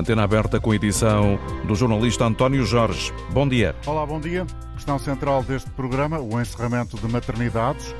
Antena aberta com edição do jornalista António Jorge. Bom dia. Olá, bom dia. Questão central deste programa, o encerramento de maternidades.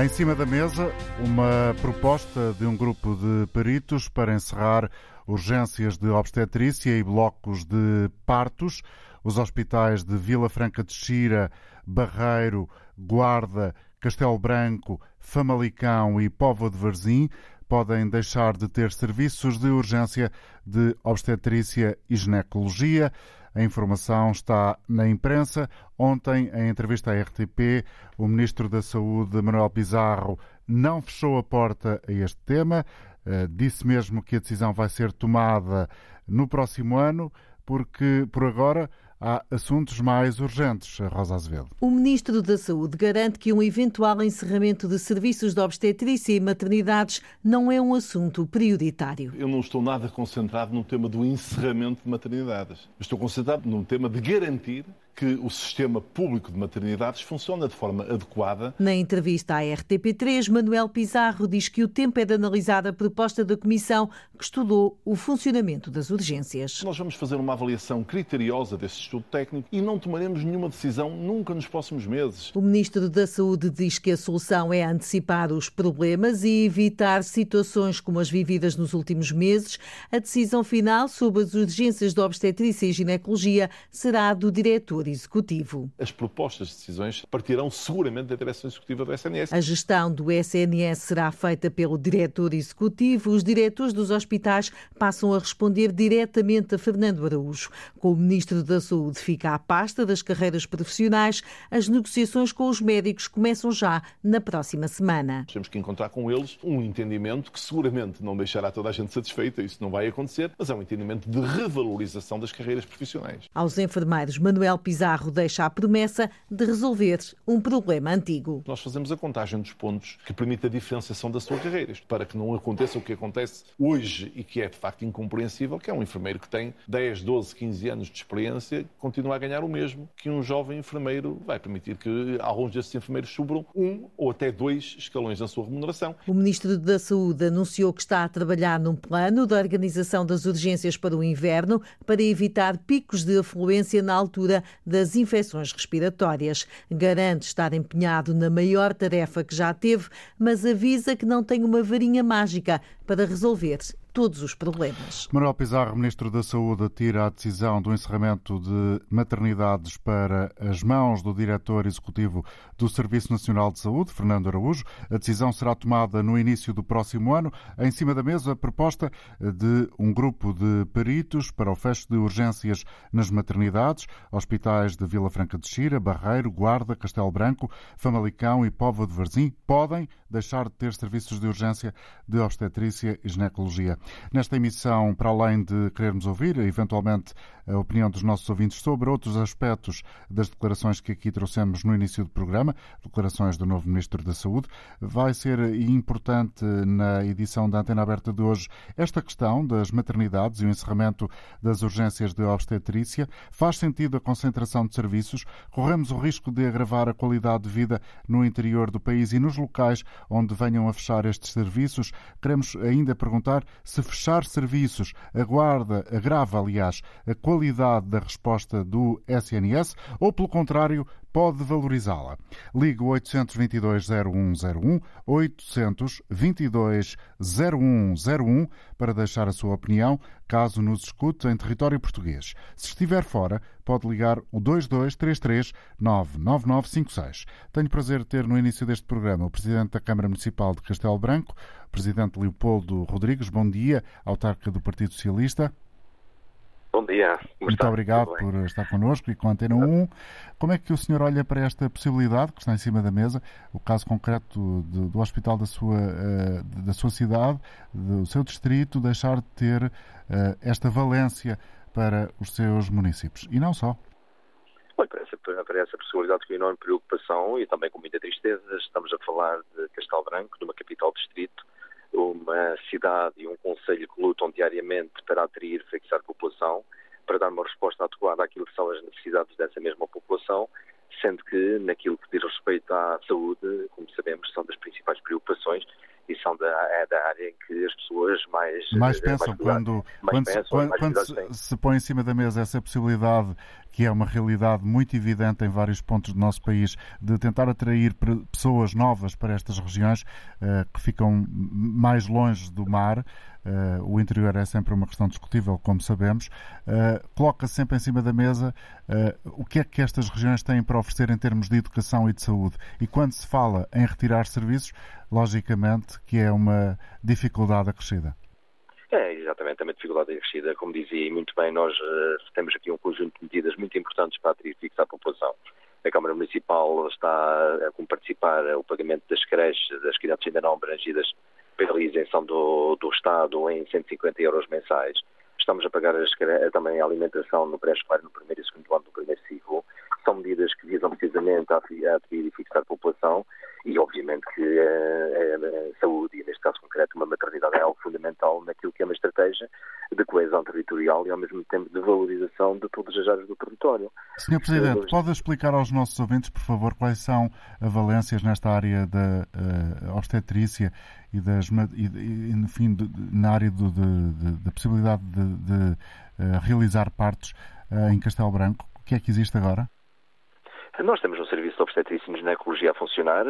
Em cima da mesa, uma proposta de um grupo de peritos para encerrar urgências de obstetrícia e blocos de partos. Os hospitais de Vila Franca de Xira, Barreiro, Guarda, Castelo Branco, Famalicão e Póvoa de Varzim podem deixar de ter serviços de urgência de obstetrícia e ginecologia. A informação está na imprensa. Ontem, em entrevista à RTP, o Ministro da Saúde, Manuel Pizarro, não fechou a porta a este tema. Eh, disse mesmo que a decisão vai ser tomada no próximo ano, porque, por agora, há assuntos mais urgentes, Rosa Azevedo. O Ministro da Saúde garante que um eventual encerramento de serviços de obstetrícia e maternidades não é um assunto prioritário. Eu não estou nada concentrado no tema do encerramento de maternidades. Estou concentrado no tema de garantir que o sistema público de maternidades funciona de forma adequada. Na entrevista à RTP3, Manuel Pizarro diz que o tempo é de analisar a proposta da Comissão que estudou o funcionamento das urgências. Nós vamos fazer uma avaliação criteriosa desse estudo técnico e não tomaremos nenhuma decisão nunca nos próximos meses. O Ministro da Saúde diz que a solução é antecipar os problemas e evitar situações como as vividas nos últimos meses. A decisão final sobre as urgências de obstetrícia e ginecologia será do diretor Executivo. As propostas de decisões partirão seguramente da direção executiva do SNS. A gestão do SNS será feita pelo diretor executivo. Os diretores dos hospitais passam a responder diretamente a Fernando Araújo. Com o Ministro da Saúde fica a pasta das carreiras profissionais. As negociações com os médicos começam já na próxima semana. Temos que encontrar com eles um entendimento que seguramente não deixará toda a gente satisfeita, isso não vai acontecer, mas é um entendimento de revalorização das carreiras profissionais. Aos enfermeiros, Manuel Pizarro deixa a promessa de resolver um problema antigo. Nós fazemos a contagem dos pontos que permite a diferenciação da sua carreira, para que não aconteça o que acontece hoje e que é de facto incompreensível, que é um enfermeiro que tem 10, 12, 15 anos de experiência, continua a ganhar o mesmo que um jovem enfermeiro, vai permitir que alguns desses enfermeiros subram um ou até dois escalões na sua remuneração. O Ministro da Saúde anunciou que está a trabalhar num plano de organização das urgências para o inverno para evitar picos de afluência na altura das infecções respiratórias. Garante estar empenhado na maior tarefa que já teve, mas avisa que não tem uma varinha mágica para resolver todos os problemas. Manuel Pizarro, Ministro da Saúde, tira a decisão do encerramento de maternidades para as mãos do Diretor Executivo do Serviço Nacional de Saúde, Fernando Araújo. A decisão será tomada no início do próximo ano. Em cima da mesa, a proposta de um grupo de peritos para o fecho de urgências nas maternidades, hospitais de Vila Franca de Xira, Barreiro, Guarda, Castelo Branco, Famalicão e Póvoa de Varzim podem deixar de ter serviços de urgência de obstetrícia e ginecologia. Nesta emissão, para além de querermos ouvir, eventualmente, a opinião dos nossos ouvintes sobre outros aspectos das declarações que aqui trouxemos no início do programa, declarações do novo Ministro da Saúde, vai ser importante na edição da Antena Aberta de hoje esta questão das maternidades e o encerramento das urgências de obstetrícia. Faz sentido a concentração de serviços? Corremos o risco de agravar a qualidade de vida no interior do país e nos locais onde venham a fechar estes serviços? Queremos ainda perguntar se fechar serviços aguarda, agrava, aliás, a qualidade da resposta do SNS ou, pelo contrário, pode valorizá-la. Ligue 822-0101, 822-0101 para deixar a sua opinião, caso nos escute em território português. Se estiver fora, pode ligar o 2233-99956. Tenho prazer de ter no início deste programa o Presidente da Câmara Municipal de Castelo Branco, Presidente Leopoldo Rodrigues. Bom dia, autarca do Partido Socialista. Bom dia. Muito está? obrigado por estar connosco e com a Antena 1. Como é que o senhor olha para esta possibilidade que está em cima da mesa, o caso concreto do, do hospital da sua, uh, da sua cidade, do seu distrito, deixar de ter uh, esta valência para os seus municípios? E não só. Olha, para essa, para essa possibilidade com enorme preocupação e também com muita tristeza, estamos a falar de Castelo Branco, de uma capital distrito, uma cidade e um conselho que lutam diariamente para atrair, fixar população, para dar uma resposta adequada àquilo que são as necessidades dessa mesma população, sendo que naquilo que diz respeito à saúde, como sabemos, são das principais preocupações e são da, é da área em que as pessoas mais. Mais pensam, mais quando, mais quando, pensam, quando, quando se, se, põe em cima da mesa essa possibilidade, que é uma realidade muito evidente em vários pontos do nosso país, de tentar atrair pessoas novas para estas regiões uh, que ficam mais longe do mar. Uh, o interior é sempre uma questão discutível, como sabemos. Uh, coloca sempre em cima da mesa o que é que estas regiões têm para oferecer em termos de educação e de saúde. E quando se fala em retirar serviços, logicamente que é uma dificuldade acrescida. É, exatamente, uma dificuldade acrescida. Como dizia muito bem, nós uh, temos aqui um conjunto de medidas muito importantes para atrair fixar a população. A Câmara Municipal está a participar o pagamento das creches, das crianças ainda não abrangidas pela isenção do, do Estado em 150 euros mensais. Estamos a pagar as, também a alimentação no pré-escolar no primeiro e segundo ano do primeiro ciclo. São medidas que visam precisamente a atrair e fixar a população e obviamente que a, a, a, saúde, e neste caso concreto uma maternidade, é algo fundamental naquilo que é uma estratégia de coesão territorial e ao mesmo tempo de valorização de todas as áreas do território. Senhor Presidente, pode explicar aos nossos ouvintes, por favor, quais são as valências nesta área da uh, obstetrícia e, das, e, e enfim, de, na área do, da possibilidade de, de uh, realizar partos uh, em Castelo Branco? O que é que existe agora? Nós temos um serviço de obstetrícia e ginecologia a funcionar.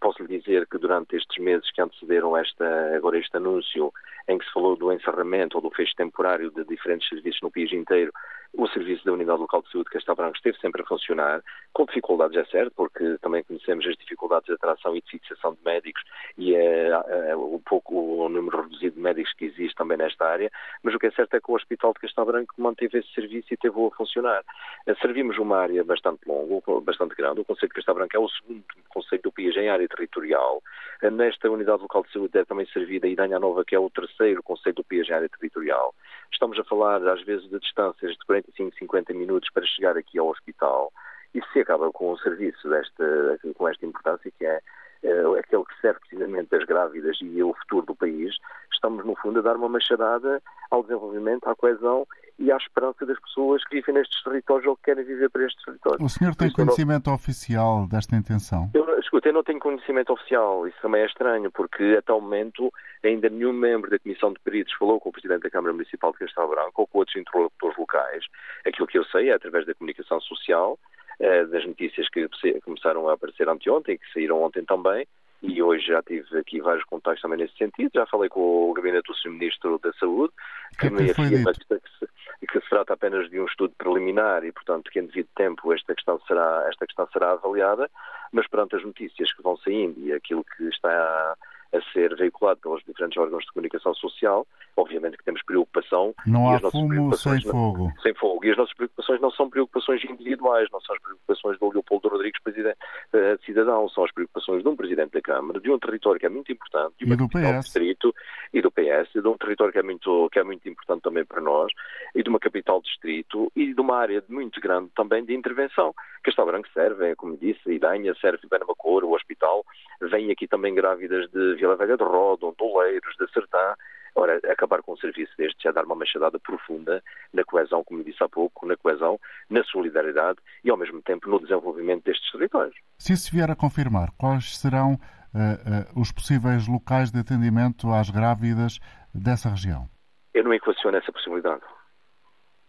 posso lhe dizer que durante estes meses que antecederam esta, agora este anúncio, em que se falou do encerramento ou do fecho temporário de diferentes serviços no país inteiro, o serviço da Unidade Local de Saúde de Castelo Branco esteve sempre a funcionar, com dificuldades, é certo, porque também conhecemos as dificuldades de atração e de fixação de médicos e é, é, o pouco o número reduzido de médicos que existe também nesta área, mas o que é certo é que o Hospital de Castelo Branco manteve esse serviço e teve a funcionar. Eh, servimos uma área bastante longa, bastante grande. O Conselho de Castelo Branco é o segundo Conselho do país em área territorial. Eh, nesta Unidade Local de Saúde é também servida a Idanha Nova, que é o terceiro Conselho do país em área territorial. Estamos a falar, às vezes, de distâncias de 45, 50 minutos para chegar aqui ao hospital. Isso se acaba com o serviço desta, com esta importância que é, é aquele que serve precisamente das grávidas e o futuro do país. Estamos, no fundo, a dar uma machadada ao desenvolvimento, à coesão e à esperança das pessoas que vivem nestes territórios ou que querem viver para estes territórios. O senhor tem conhecimento não... oficial desta intenção? Eu, escuta, eu não tenho conhecimento oficial. Isso também é estranho, porque até o momento ainda nenhum membro da Comissão de Peritos falou com o Presidente da Câmara Municipal de Castelo Branco ou com outros interlocutores locais. Aquilo que eu sei é através da comunicação social, eh, das notícias que começaram a aparecer anteontem, que saíram ontem também, e hoje já tive aqui vários contactos também nesse sentido. Já falei com o gabinete do Sr. Ministro da Saúde, que, que me afirma que, que, se trata apenas de um estudo preliminar e, portanto, que em devido tempo esta questão será, esta questão será avaliada, mas perante as notícias que vão saindo e aquilo que está a ser veiculado pelos diferentes órgãos de comunicação social, obviamente que temos preocupação. Não há fumo sem não, fogo. Sem fogo. E as nossas preocupações não são preocupações individuais, não são as preocupações do Leopoldo Rodrigues, presidente, uh, cidadão, são as preocupações de um presidente da Câmara, de um território que é muito importante, de uma e do PS. distrito, e do PS, de um território que é, muito, que é muito importante também para nós, e de uma capital distrito, e de uma área muito grande também de intervenção. Castelo Branco serve, como disse, Idanha serve, Benamacor, o hospital, vem aqui também grávidas de Vila Velha de Rodon, Doleiros, de Sertã. Ora, acabar com um serviço deste é dar uma machadada profunda na coesão, como disse há pouco, na coesão, na solidariedade e, ao mesmo tempo, no desenvolvimento destes territórios. Se isso vier a confirmar, quais serão uh, uh, os possíveis locais de atendimento às grávidas dessa região? Eu não equaciono essa possibilidade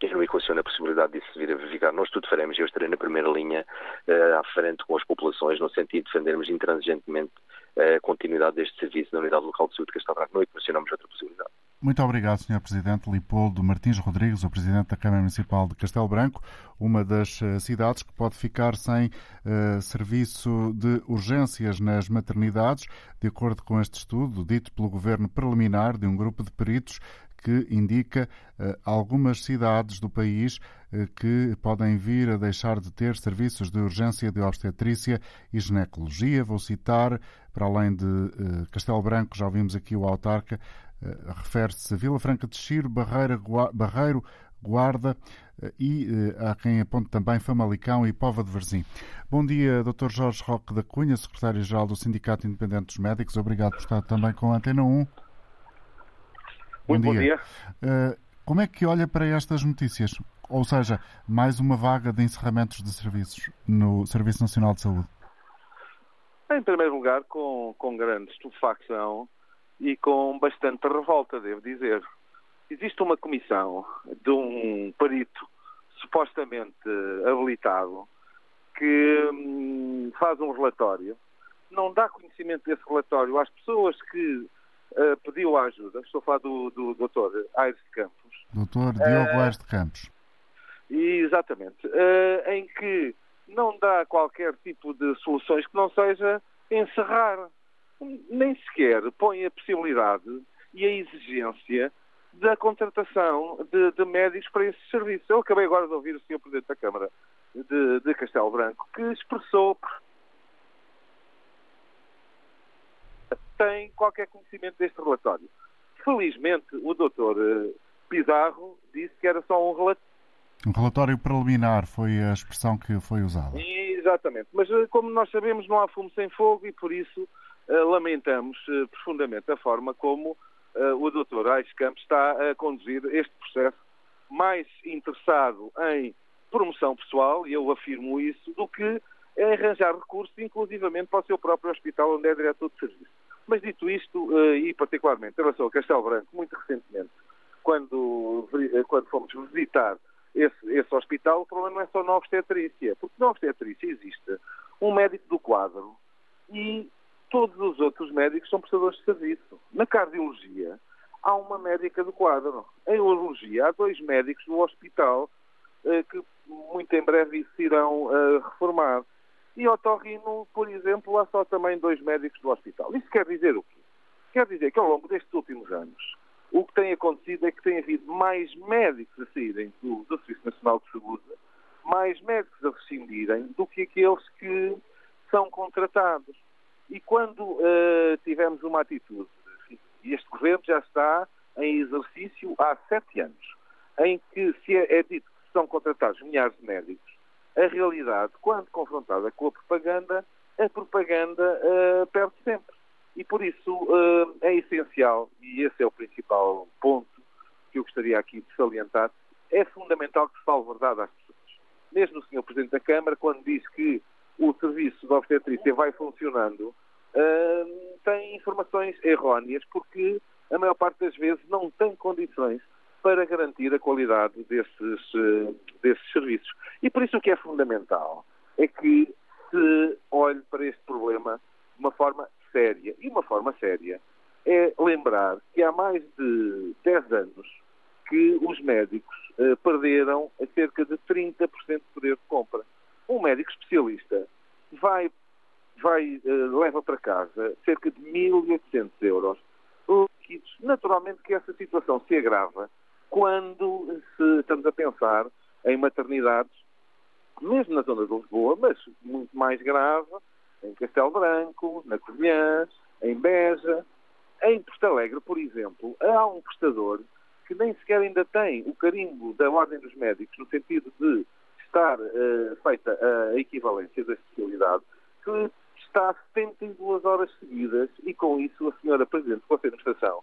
eu não equaciono a possibilidade disso vir a verificar. Nós tudo faremos, eu estarei na primeira linha, uh, à frente com as populações, no sentido de defendermos intransigentemente a continuidade deste serviço na Unidade Local de Saúde de Castelo Branco. Não equacionamos outra possibilidade. Muito obrigado, Sr. Presidente Lipoldo Martins Rodrigues, o Presidente da Câmara Municipal de Castelo Branco, uma das eh, cidades que pode ficar sem uh, serviço de urgências nas maternidades, de acordo com este estudo dito pelo Governo preliminar de um grupo de peritos que indica uh, algumas cidades do país uh, que podem vir a deixar de ter serviços de urgência de obstetrícia e ginecologia. Vou citar, para além de uh, Castelo Branco, já ouvimos aqui o autarca, refere-se a Vila Franca de Xiro, Barreira, Barreiro, Guarda e há quem aponte também Famalicão e Pova de Varzim. Bom dia, Dr. Jorge Roque da Cunha, secretário-geral do Sindicato Independente dos Médicos. Obrigado por estar também com a Antena 1. Muito bom dia. Bom dia. Uh, como é que olha para estas notícias? Ou seja, mais uma vaga de encerramentos de serviços no Serviço Nacional de Saúde? Em primeiro lugar, com, com grande estupefacção e com bastante revolta, devo dizer. Existe uma comissão de um perito supostamente habilitado que hum, faz um relatório, não dá conhecimento desse relatório às pessoas que uh, pediu a ajuda. Estou a falar do, do Dr. Aires de Campos. Dr. Diogo uh, Aires de Campos. Exatamente. Uh, em que não dá qualquer tipo de soluções que não seja encerrar. Nem sequer põe a possibilidade e a exigência da contratação de, de médicos para esses serviços. Eu acabei agora de ouvir o Sr. Presidente da Câmara de, de Castelo Branco que expressou tem qualquer conhecimento deste relatório. Felizmente, o doutor eh, Pizarro disse que era só um relatório. Um relatório preliminar foi a expressão que foi usada. Exatamente. Mas, eh, como nós sabemos, não há fumo sem fogo e, por isso, eh, lamentamos profundamente a forma como o doutor Aix Campos está a conduzir este processo mais interessado em promoção pessoal, e eu afirmo isso, do que em arranjar recursos, inclusivamente para o seu próprio hospital, onde é diretor de serviço. Mas dito isto, eh, e particularmente em relação ao Castelo Branco, muito recentemente, quando, eh, quando fomos visitar esse, esse hospital, o problema não é só na obstetrícia, porque na obstetrícia existe um médico do quadro e todos os outros médicos são prestadores de serviço. Na cardiologia, há uma médica do quadro. Em urologia, há dois médicos do hospital eh, que muito em breve se irão reformar. E otorrino, por exemplo, há só também dois médicos do hospital. Isso quer dizer o quê? Quer dizer que ao longo destes últimos anos, o que tem acontecido é que tem havido mais médicos a saírem do, do Serviço Nacional de Saúde, mais médicos a rescindirem do que aqueles que são contratados. E quando uh, tivemos uma atitude, e este governo já está em exercício há sete anos, em que se é, é dito que são contratados milhares de médicos, a realidade, quando confrontada com a propaganda, a propaganda uh, perde sempre. E por isso uh, é essencial, e esse é o principal ponto que eu gostaria aqui de salientar, é fundamental que se fale verdade às pessoas. Mesmo o Sr. Presidente da Câmara, quando diz que o serviço de obstetrícia vai funcionando, uh, tem informações erróneas, porque a maior parte das vezes não tem condições para garantir a qualidade desses, desses serviços. E por isso o que é fundamental é que se olhe para este problema de uma forma séria. E uma forma séria é lembrar que há mais de 10 anos que os médicos eh, perderam cerca de 30% de poder de compra. Um médico especialista vai, vai eh, leva para casa cerca de 1.800 euros líquidos. Naturalmente que essa situação se agrava quando se estamos a pensar em maternidades, mesmo na zona de Lisboa, mas muito mais grave, em Castelo Branco, na Covilhã, em Beja. Em Porto Alegre, por exemplo, há um prestador que nem sequer ainda tem o carimbo da Ordem dos Médicos, no sentido de estar uh, feita a equivalência da especialidade, que está 72 horas seguidas e com isso a senhora Presidente do Conselho de Administração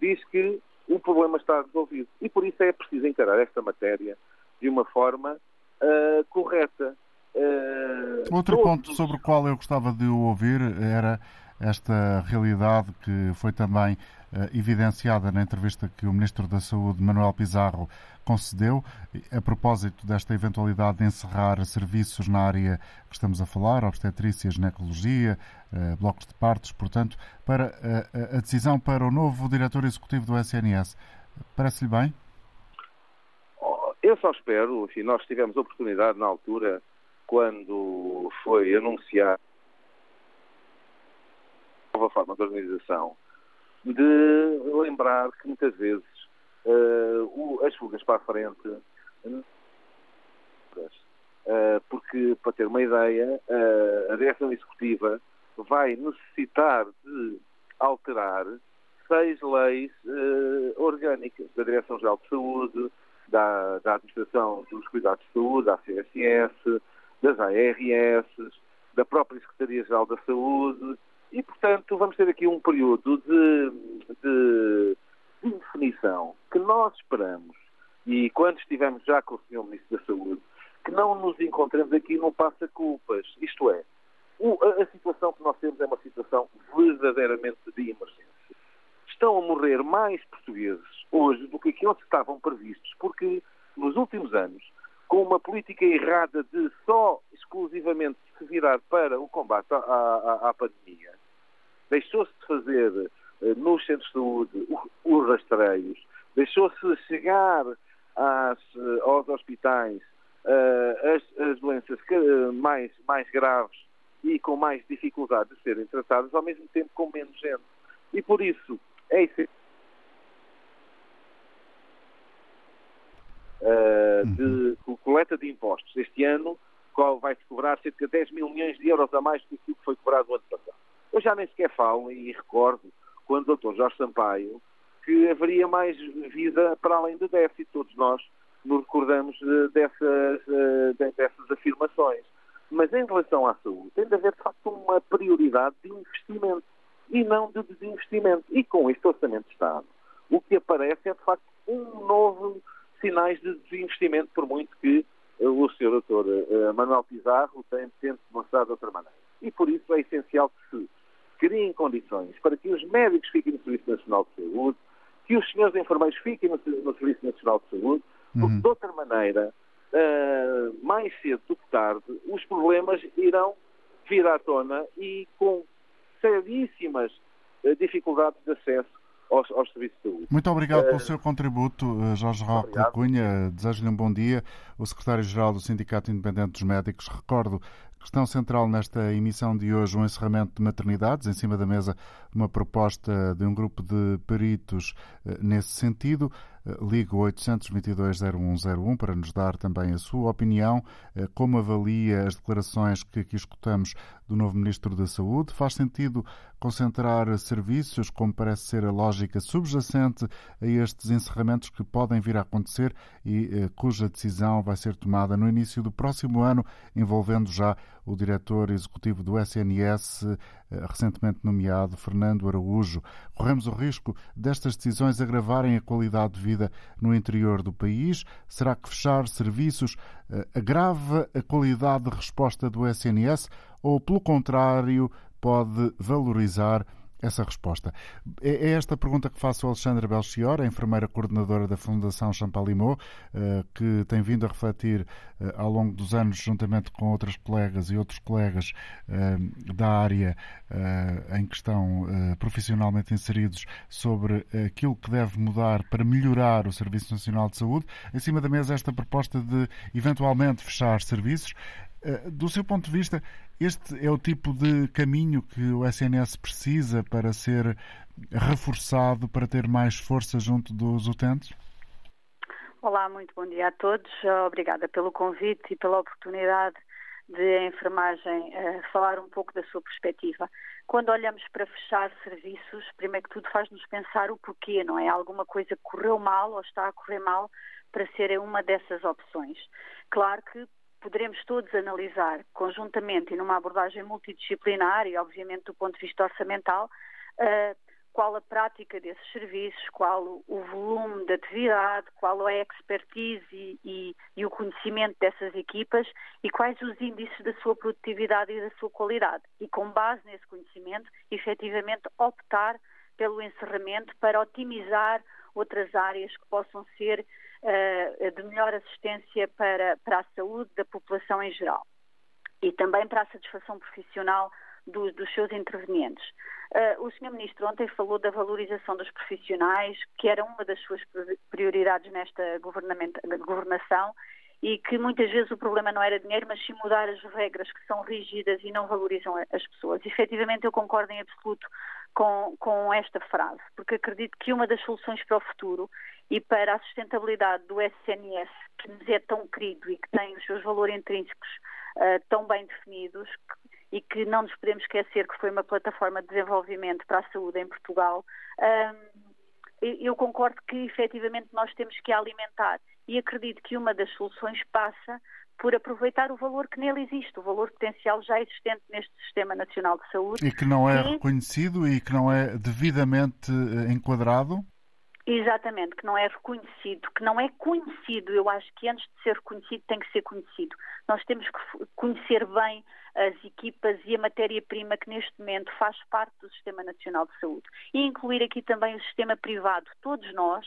diz que o problema está resolvido. E por isso é preciso encarar esta matéria de uma forma uh, correta. Uh, Outro todos... ponto sobre o qual eu gostava de ouvir era esta realidade que foi também uh, evidenciada na entrevista que o Ministro da Saúde, Manuel Pizarro, concedeu, a propósito desta eventualidade de encerrar serviços na área que estamos a falar, obstetrícia, ginecologia, uh, blocos de partos, portanto, para uh, a decisão para o novo diretor executivo do SNS. Parece-lhe bem? Oh, eu só espero, enfim, nós tivemos oportunidade na altura, quando foi anunciado nova forma de organização, de lembrar que muitas vezes uh, o, as fugas para a frente, uh, porque, para ter uma ideia, uh, a direção executiva vai necessitar de alterar seis leis orgânicas da Direção-Geral de Saúde, da, da, Administração dos Cuidados de Saúde, da CSS, das ARS, da própria Secretaria-Geral da Saúde, e, portanto, vamos ter aqui um período de, de, de que nós esperamos, e quando estivermos já com o Sr. Ministro da Saúde, que não nos encontremos aqui no passa-culpas. Isto é, a, a situação que nós temos é uma situação verdadeiramente de emergência. Estão a morrer mais portugueses hoje do que aqueles que estavam previstos, porque nos últimos anos, com uma política errada de só exclusivamente se virar para o combate à, à, à pandemia, deixou-se de fazer eh, nos centros de saúde os rastreios, deixou-se chegar às, eh, aos hospitais uh, as, as, doenças mais, mais graves e com mais dificuldade de serem tratadas, ao mesmo tempo com menos gente. E por isso é essencial uh, de coleta de impostos. Este ano vai-se cobrar cerca de 10 mil milhões de euros a mais do que foi cobrado no ano passado. Eu já nem sequer falo e recordo quando o Dr. Jorge Sampaio que haveria mais vida para além do déficit. Todos nós nos recordamos eh, dessas, eh, dessas afirmações. Mas em relação à saúde, tem de haver, de facto, uma prioridade de investimento e não de desinvestimento. E com este Orçamento de Estado, o que aparece é, de facto, um novo sinais de desinvestimento, por muito que eh, o Sr. Dr. Manuel Pizarro tenha demonstrado de outra maneira. E por isso é essencial que se criem condições para que os médicos fiquem no Serviço Nacional de Saúde, que os senhores enfermeiros fiquem no, no Serviço Nacional de Saúde, porque uhum. de outra maneira, uh, mais cedo do que tarde, os problemas irão vir à tona e com seríssimas uh, dificuldades de acesso aos, aos, serviços. Muito obrigado pelo uh, seu contributo, Jorge Roque Cunha. Desejo-lhe um bom dia. O secretário-geral do Sindicato Independente dos Médicos. Recordo Questão central nesta emissão de hoje, o um encerramento de maternidades. Em cima da mesa, uma proposta de um grupo de peritos eh, nesse sentido. Eh, ligo 822-0101 para nos dar também a sua opinião. Eh, como avalia as declarações que aqui escutamos do novo Ministro da Saúde? Faz sentido concentrar serviços, como parece ser a lógica subjacente a estes encerramentos que podem vir a acontecer e eh, cuja decisão vai ser tomada no início do próximo ano, envolvendo já o diretor executivo do SNS, eh, recentemente nomeado, Fernando Araújo. Corremos o risco destas decisões agravarem a qualidade de vida no interior do país? Será que fechar serviços eh, agrava a qualidade de resposta do SNS ou, pelo contrário, pode valorizar essa resposta. É, é esta pergunta que faço ao Alexandra Belchior, a enfermeira coordenadora da Fundação Champalimau, eh, que tem vindo a refletir eh, ao longo dos anos, juntamente com outras colegas e outros colegas eh, da área em que estão profissionalmente inseridos, sobre aquilo que deve mudar para melhorar o Serviço Nacional de Saúde. Em cima da mesa, esta proposta de eventualmente fechar serviços. Do seu ponto de vista, este é o tipo de caminho que o SNS precisa para ser reforçado, para ter mais força junto dos utentes? Olá, muito bom dia a todos. Obrigada pelo convite e pela oportunidade de a enfermagem uh, falar um pouco da sua perspectiva. Quando olhamos para fechar serviços, primeiro que tudo faz-nos pensar o porquê, não é? Alguma coisa correu mal ou está a correr mal para ser uma dessas opções. Claro que poderemos todos analisar conjuntamente e numa abordagem multidisciplinar e, obviamente, do ponto de vista orçamental, uh, qual a prática desses serviços, qual o, volume de atividade, qual a expertise e, e, e, o conhecimento dessas equipas e quais os índices da sua produtividade e da sua qualidade. E com base nesse conhecimento, efetivamente optar pelo encerramento para otimizar outras áreas que possam ser uh, de melhor assistência para, para a saúde da população em geral e também para a satisfação profissional do, dos seus intervenientes. Uh, o Sr. Ministro ontem falou da valorização dos profissionais, que era uma das suas prioridades nesta governação e que muitas vezes o problema não era dinheiro, mas sim mudar as regras que são rígidas e não valorizam as pessoas. Efetivamente, eu concordo em absoluto com, com esta frase, porque acredito que uma das soluções para o futuro e para a sustentabilidade do SNS, que nos é tão querido e que tem os seus valores intrínsecos uh, tão bem definidos, que, e que não nos podemos esquecer que foi uma plataforma de desenvolvimento para a saúde em Portugal, uh, eu concordo que efetivamente nós temos que alimentar. E acredito que uma das soluções passa por aproveitar o valor que nele existe, o valor potencial já existente neste Sistema Nacional de Saúde. E que não é reconhecido e que não é devidamente eh, enquadrado? Exatamente, que não é reconhecido, que não é conhecido. Eu acho que antes de ser reconhecido tem que ser conhecido. Nós temos que conhecer bem as equipas e a matéria-prima que neste momento faz parte do Sistema Nacional de Saúde. E incluir aqui também o sistema privado. Todos nós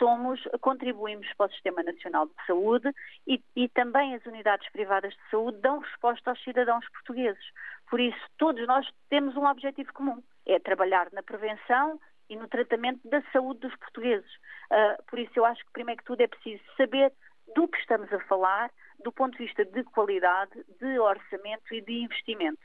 somos, contribuímos para o Sistema Nacional de Saúde e, e também as unidades privadas de saúde dão resposta aos cidadãos portugueses. Por isso, todos nós temos um objetivo comum, é trabalhar na prevenção e no tratamento da saúde dos portugueses. Uh, por isso, eu acho que, primeiro que tudo, é preciso saber do que estamos a falar, do ponto de vista de qualidade, de orçamento e de investimento.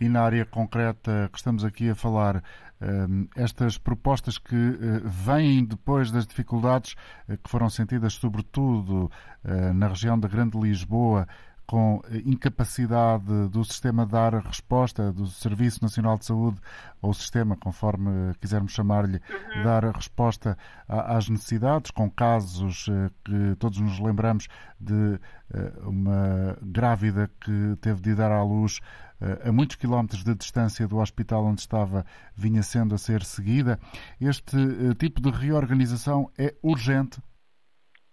E na área concreta que estamos aqui a falar, um, estas propostas que uh, vêm depois das dificuldades uh, que foram sentidas, sobretudo uh, na região da Grande Lisboa, com incapacidade do sistema dar resposta, do Serviço Nacional de Saúde, ou sistema, conforme quisermos chamar-lhe, uhum. dar resposta às necessidades, com casos eh, que todos nos lembramos de eh, uma grávida que teve de dar à luz eh, a muitos quilómetros de distância do hospital onde estava, vinha sendo a ser seguida. Este tipo de reorganização é urgente?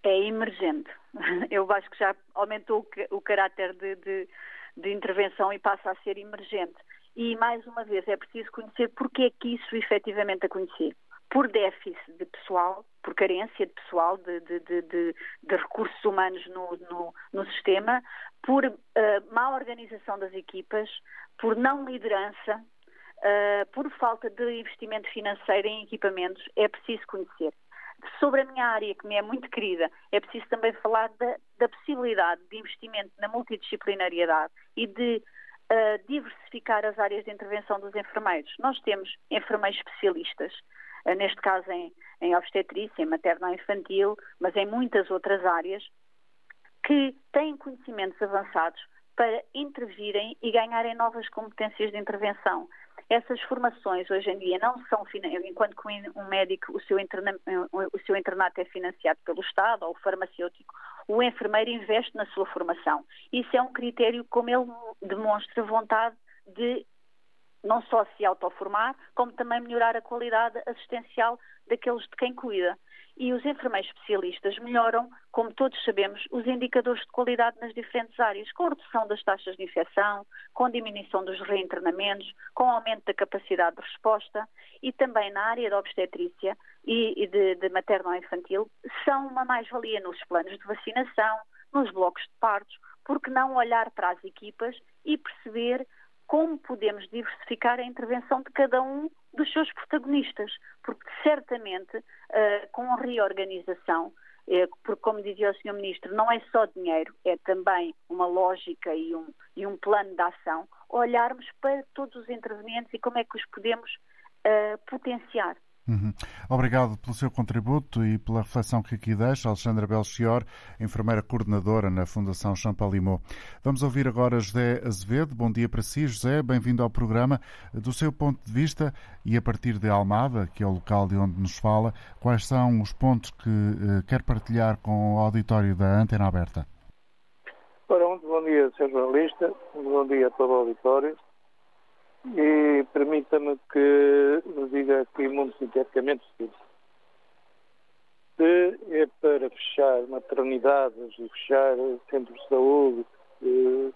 É emergente eu acho que já aumentou o caráter de, de, de, intervenção e passa a ser emergente. E, mais uma vez, é preciso conhecer porque é que isso efetivamente aconteceu. Por déficit de pessoal, por carência de pessoal, de, de, de recursos humanos no, no, no sistema, por uh, má organização das equipas, por não liderança, uh, por falta de investimento financeiro em equipamentos, é preciso conhecer. Sobre a minha área, que me é muito querida, é preciso também falar da, da possibilidade de investimento na multidisciplinariedade e de uh, diversificar as áreas de intervenção dos enfermeiros. Nós temos enfermeiros especialistas, uh, neste caso em, em obstetrícia, em materno-infantil, mas em muitas outras áreas, que têm conhecimentos avançados para intervirem e ganharem novas competências de intervenção. Essas formações hoje em dia não são, enquanto um médico, o seu, o seu internato é financiado pelo Estado ou o farmacêutico, o enfermeiro investe na sua formação. Isso é um critério como ele demonstra vontade de não só se autoformar, como também melhorar a qualidade assistencial daqueles de quem cuida e os enfermeiros especialistas melhoram, como todos sabemos, os indicadores de qualidade nas diferentes áreas, com redução das taxas de infecção, com diminuição dos reinternamentos, com aumento da capacidade de resposta e também na área da obstetrícia e, de, de materno-infantil, são uma mais-valia nos planos de vacinação, nos blocos de partos, porque não olhar para as equipas e perceber como podemos diversificar a intervenção de cada um dos seus protagonistas, porque certamente uh, com a reorganização, uh, porque como dizia o Sr. Ministro, não é só dinheiro, é também uma lógica e um, e um plano de ação, olharmos para todos os intervenientes e como é que os podemos uh, potenciar. Uhum. Obrigado pelo seu contributo e pela reflexão que aqui deixa. Alexandra Belchior, enfermeira coordenadora na Fundação Champalimau. Vamos ouvir agora José Azevedo. Bom dia para si, José. Bem-vindo ao programa. Do seu ponto de vista e a partir de Almada, que é o local de onde nos fala, quais são os pontos que eh, quer partilhar com o auditório da Antena Aberta? Ora, muito bom dia, Sr. Jornalista. Bom dia a todo o auditório. E permita-me que diga aqui muito sinteticamente o seguinte. Se é para fechar maternidades e fechar centros de saúde, eh,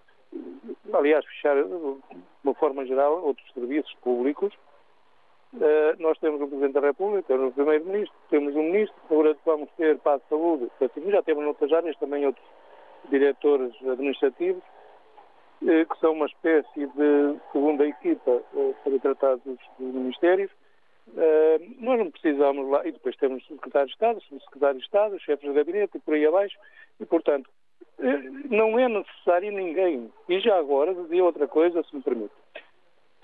aliás, fechar de uma forma geral outros serviços públicos, eh, nós temos o Presidente da República, temos o Primeiro-Ministro, temos um Ministro, agora vamos ter para a saúde, já temos noutras áreas também outros diretores administrativos, que são uma espécie de segunda equipa eh, para tratar dos, dos ministérios. Eh, nós não precisamos lá, e depois temos o secretário de Estado, o secretário de Estado, chefes de gabinete e por aí abaixo, e portanto não é necessário ninguém. E já agora dizia outra coisa, se me permite.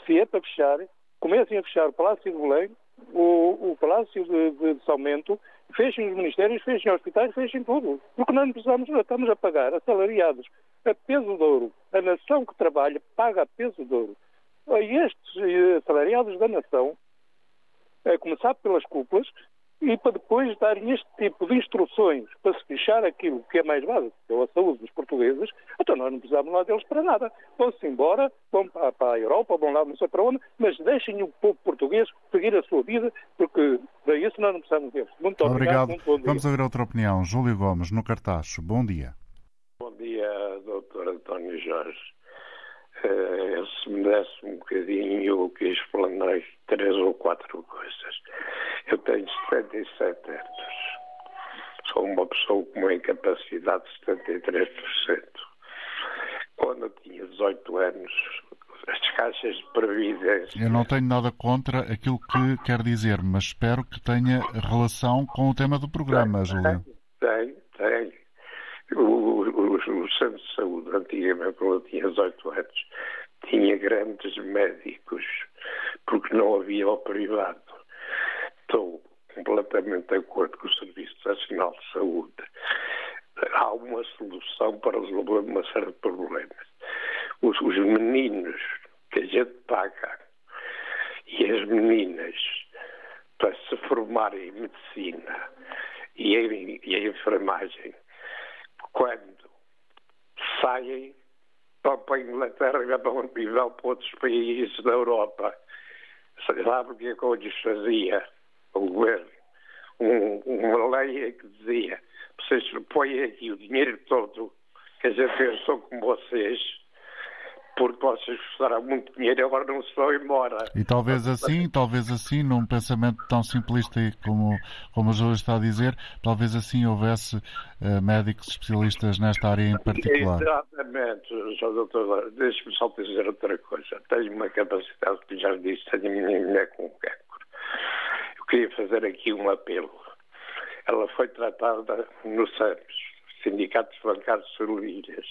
Se é para fechar, comecem a fechar o Palácio de Belém, o, o Palácio de, de, de Salmento, fechem os ministérios, fechem os hospitais, fechem tudo. Porque nós precisamos, estamos a pagar assalariados a peso de ouro. A nação que trabalha paga a peso de ouro. E estes assalariados da nação, a começar pelas cúpulas, e para depois darem este tipo de instruções para se fechar aquilo que é mais básico, que é a saúde dos portugueses, então nós não precisamos lá deles para nada. Vão-se embora, vão para, a Europa, vão lá não sei para onde, mas deixem o povo português seguir a sua vida, porque para isso nós não precisamos deles. Muito obrigado. obrigado. Muito Vamos ouvir outra opinião. Júlio Gomes, no Cartacho. Bom dia. Bom dia, doutor António Jorge. Uh, se me desse um bocadinho o que explanei três ou quatro coisas. Eu tenho 77 anos. Sou uma pessoa com uma incapacidade de 73%. Quando eu tinha 18 anos, as caixas de previdência. Eu não tenho nada contra aquilo que quer dizer, mas espero que tenha relação com o tema do programa, Júlia. Tem, tem. O, o Centro de Saúde, antigamente, quando eu tinha 18 anos, tinha grandes médicos, porque não havia o privado. Estou completamente de acordo com o Serviço Nacional de Saúde. Há uma solução para resolver uma série de problemas. Os, os meninos que a gente paga e as meninas para se formarem em medicina e em, e em enfermagem, quando saem para a Inglaterra e vão, e para outros países da Europa. Sabe o que é que eu lhes fazia? O governo. Um, uma lei que dizia: vocês põem aqui o dinheiro todo que a gente pensou com vocês porque vocês custaram muito dinheiro e agora não se vão embora. E talvez assim, talvez assim, num pensamento tão simplista como, como o Júlio está a dizer, talvez assim houvesse uh, médicos especialistas nesta área em particular. Exatamente, João Doutor, deixe-me só dizer outra coisa. Tenho uma capacidade, que já disse, tenho a minha mulher com cancro. Eu queria fazer aqui um apelo. Ela foi tratada no SAMS, Sindicatos Bancários Sorolhas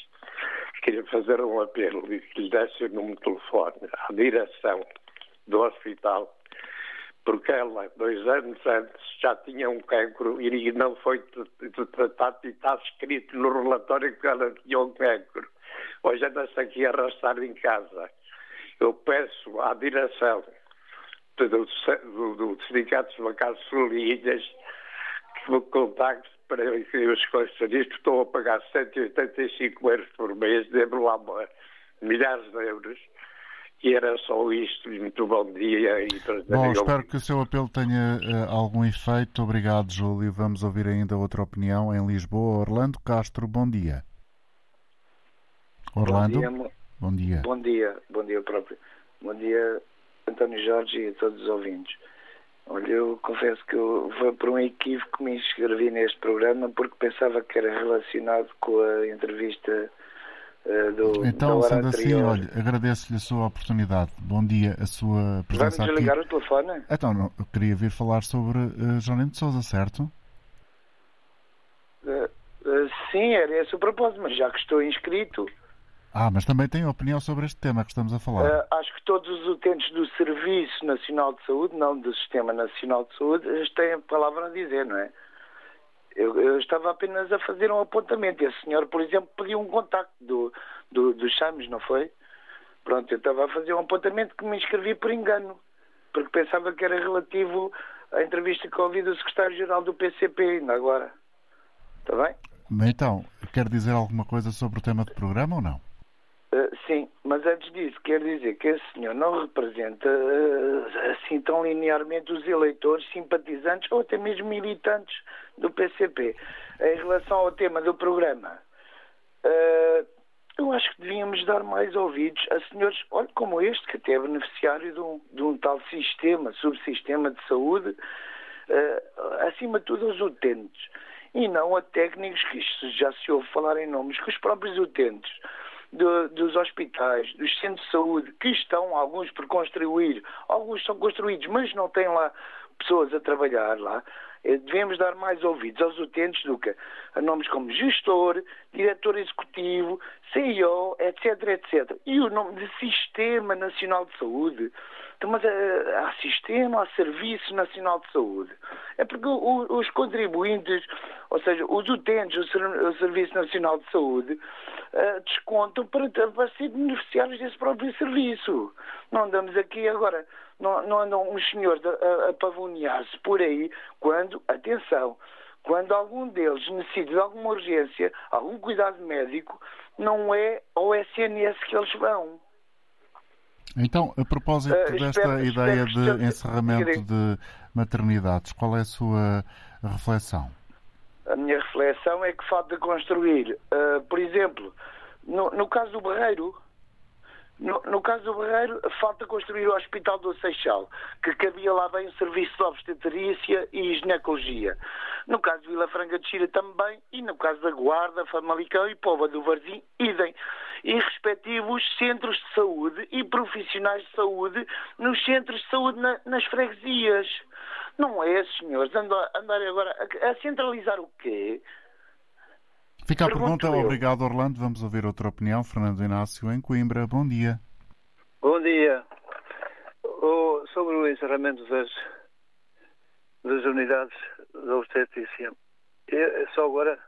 queria fazer um apelo e que lhe desse o número de telefone à direção do hospital, porque ela, dois anos antes, já tinha um cancro e não foi tratado e está escrito no relatório que ela tinha um cancro. Hoje anda-se aqui a arrastar em casa. Eu peço à direção do, do, do Sindicato dos Bancários Sul-Ilhas que me contacte para os conselheiros estão a pagar 185 euros por mês, devo lá milhares de euros. E era só isto. Muito bom dia. E bom, espero que o seu apelo tenha uh, algum efeito. Obrigado, Júlio. Vamos ouvir ainda outra opinião em Lisboa. Orlando Castro, bom dia. Orlando? Bom dia. Bom dia. Bom dia, bom dia próprio. Bom dia, António Jorge e a todos os ouvintes. Olha, eu confesso que eu, foi por um equívoco que me inscrevi neste programa porque pensava que era relacionado com a entrevista uh, do Então, sendo assim, olha, agradeço-lhe a sua oportunidade. Bom dia, a sua presença Vamos desligar o telefone? Então, não, eu queria vir falar sobre uh, João de Souza, certo? Uh, uh, sim, era esse o propósito, mas já que estou inscrito... Ah, mas também tem opinião sobre este tema que estamos a falar. Uh, acho que todos os utentes do Serviço Nacional de Saúde, não do Sistema Nacional de Saúde, têm a palavra a dizer, não é? Eu, eu, estava apenas a fazer um apontamento. Esse senhor, por exemplo, pediu um contacto do, do, dos SAMs, não foi? Pronto, eu estava a fazer um apontamento que me inscrevi por engano, porque pensava que era relativo à entrevista que ouvi do secretário-geral do PCP, ainda agora. Está bem? Então, quer dizer alguma coisa sobre o tema do programa ou não? Uh, sim, mas antes disso, quer dizer que esse senhor não representa uh, assim tão linearmente os eleitores, simpatizantes ou até mesmo militantes do PCP. Em relação ao tema do programa, uh, eu acho que devíamos dar mais ouvidos a senhores, olha, como este, que até é beneficiário de um, de um tal sistema, subsistema de saúde, acima de tudo aos utentes, e não a técnicos, que já se ouve falar em nomes, que os próprios utentes de, dos hospitais, dos centros de saúde, que estão, alguns por construir, alguns são construídos, mas não têm lá pessoas a trabalhar lá, devemos dar mais ouvidos aos utentes do que a nomes como gestor, diretor executivo, CEO, etc, etc. E o nome de Sistema Nacional de Saúde, Então, mas uh, há sistema, há Serviço Nacional de Saúde. É porque os contribuintes, ou seja, os utentes do Serviço Nacional de Saúde, uh, descontam para, para ser beneficiários desse próprio serviço. Não andamos aqui agora, não, não andam uns senhores a, a pavonear-se por aí quando, atenção, quando algum deles necessita de alguma urgência, algum cuidado médico, não é ao SNS que eles vão. Então, a propósito uh, desta espero, ideia espero de encerramento de maternidades, qual é a sua reflexão? A minha reflexão é que falta construir, uh, por exemplo, no, no caso do Barreiro, no, no, caso do Barreiro, falta construir o Hospital do Seixal, que cabia lá bem o serviço de obstetrícia e ginecologia. No caso de Vila Franca de Xira também, e no caso da Guarda, Famalicão e Pova do Varzim, idem. E respectivos centros de saúde e profissionais de saúde nos centros de saúde na, nas freguesias. Não é, senhores, andar, agora a, a centralizar o quê? Fica a pergunta, eu. obrigado Orlando. Vamos ouvir outra opinião. Fernando Inácio, em Coimbra. Bom dia. Bom dia. Oh, sobre o encerramento das, das unidades da obstetrícia, é, só agora